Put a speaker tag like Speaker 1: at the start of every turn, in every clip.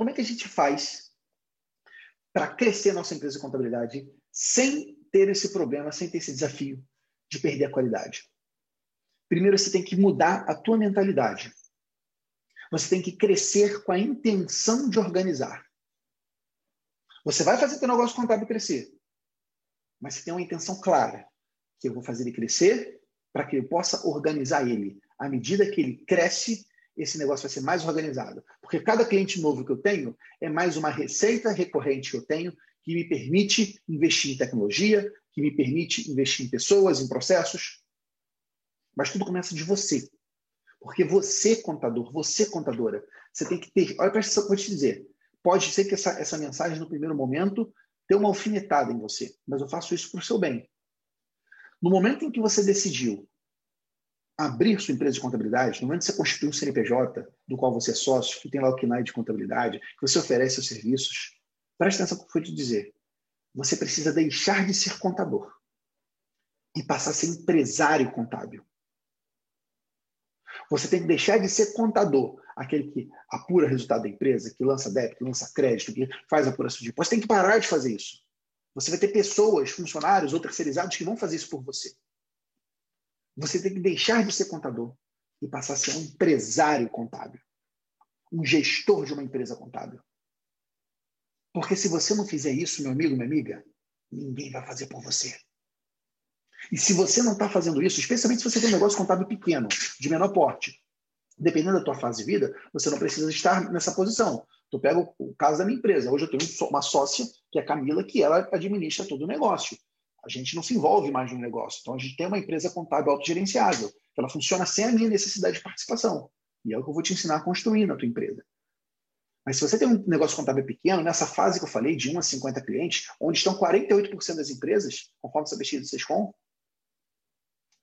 Speaker 1: Como é que a gente faz para crescer nossa empresa de contabilidade sem ter esse problema, sem ter esse desafio de perder a qualidade? Primeiro, você tem que mudar a tua mentalidade. Você tem que crescer com a intenção de organizar. Você vai fazer teu negócio contábil crescer, mas você tem uma intenção clara, que eu vou fazer ele crescer para que eu possa organizar ele. À medida que ele cresce, esse negócio vai ser mais organizado. Porque cada cliente novo que eu tenho é mais uma receita recorrente que eu tenho que me permite investir em tecnologia, que me permite investir em pessoas, em processos. Mas tudo começa de você. Porque você, contador, você, contadora, você tem que ter. Olha, presta atenção, vou te dizer. Pode ser que essa, essa mensagem, no primeiro momento, dê uma alfinetada em você, mas eu faço isso para o seu bem. No momento em que você decidiu abrir sua empresa de contabilidade, no momento que você constitui um CNPJ, do qual você é sócio, que tem lá o KNAI de contabilidade, que você oferece seus serviços, preste atenção no que eu vou te dizer. Você precisa deixar de ser contador e passar a ser empresário contábil. Você tem que deixar de ser contador, aquele que apura resultado da empresa, que lança débito, que lança crédito, que faz apuração de impostos. Você tem que parar de fazer isso. Você vai ter pessoas, funcionários ou terceirizados que vão fazer isso por você. Você tem que deixar de ser contador e passar a ser um empresário contábil, um gestor de uma empresa contábil. Porque se você não fizer isso, meu amigo, minha amiga, ninguém vai fazer por você. E se você não está fazendo isso, especialmente se você tem um negócio contábil pequeno, de menor porte, dependendo da tua fase de vida, você não precisa estar nessa posição. Tu pega o, caso da minha empresa. Hoje eu tenho uma sócia, que é a Camila, que ela administra todo o negócio. A gente não se envolve mais no negócio. Então a gente tem uma empresa contábil autogerenciável. Ela funciona sem a minha necessidade de participação. E é o que eu vou te ensinar a construir na tua empresa. Mas se você tem um negócio contábil pequeno, nessa fase que eu falei, de 1 a 50 clientes, onde estão 48% das empresas, conforme essa pesquisa do Sescom,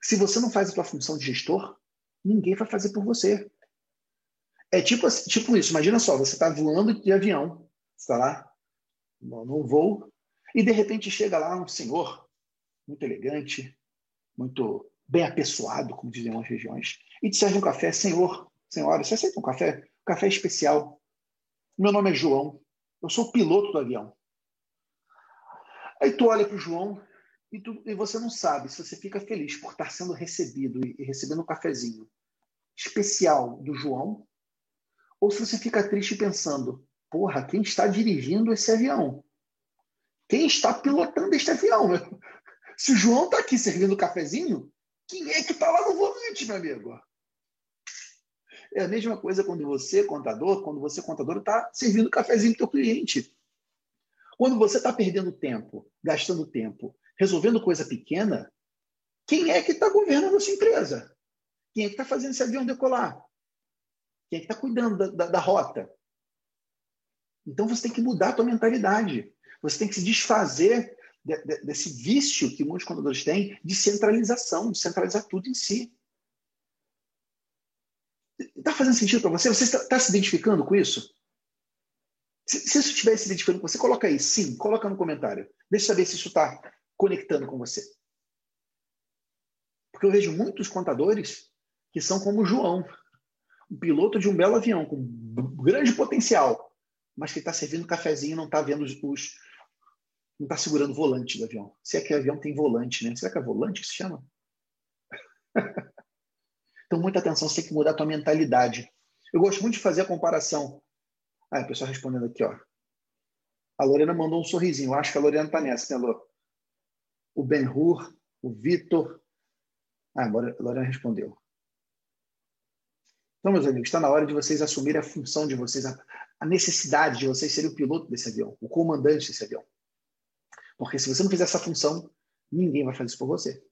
Speaker 1: se você não faz a tua função de gestor, ninguém vai fazer por você. É tipo, tipo isso, imagina só, você está voando de avião, está lá no voo, e de repente chega lá um senhor, muito elegante, muito bem apessoado, como dizem algumas regiões, e te serve um café. Senhor, senhora, você aceita um café? Um café especial. Meu nome é João, eu sou o piloto do avião. Aí tu olha para o João e, tu, e, você não sabe se você fica feliz por estar sendo recebido e, e recebendo um cafezinho especial do João, ou se você fica triste pensando, porra, quem está dirigindo esse avião? Quem está pilotando este avião? Se o João está aqui servindo o cafezinho, quem é que está lá no volante, meu amigo? É a mesma coisa quando você, contador, quando você, contador, está servindo cafezinho para o cliente. Quando você está perdendo tempo, gastando tempo, resolvendo coisa pequena, quem é que está governando a sua empresa? Quem é que está fazendo esse avião decolar? Quem é que está cuidando da, da, da, rota? Então você tem que mudar a tua mentalidade. Você tem que se desfazer de, de, desse vício que muitos contadores têm de centralização, de centralizar tudo em si. Está fazendo sentido para você? Você está, está se identificando com isso? Se, se isso estiver se identificando com você, coloca aí, sim, coloca no comentário. Deixa eu saber se isso está conectando com você. Porque eu vejo muitos contadores que são como o João, um piloto de um belo avião com grande potencial, mas que está servindo cafezinho e não está vendo os, os não está segurando o volante do avião. Se é que o avião tem volante, né? Será que é volante que se chama? então, muita atenção, você tem que mudar a tua mentalidade. Eu gosto muito de fazer a comparação. Ah, o pessoal respondendo aqui, ó. A Lorena mandou um sorrisinho. Eu acho que a Lorena está nessa, né, Lô? O Ben-Hur, o Vitor. Ah, a Lorena respondeu. Então, meus amigos, está na hora de vocês assumirem a função de vocês, a necessidade de vocês serem o piloto desse avião, o comandante desse avião. Porque se você não fizer essa função, ninguém vai fazer isso por você.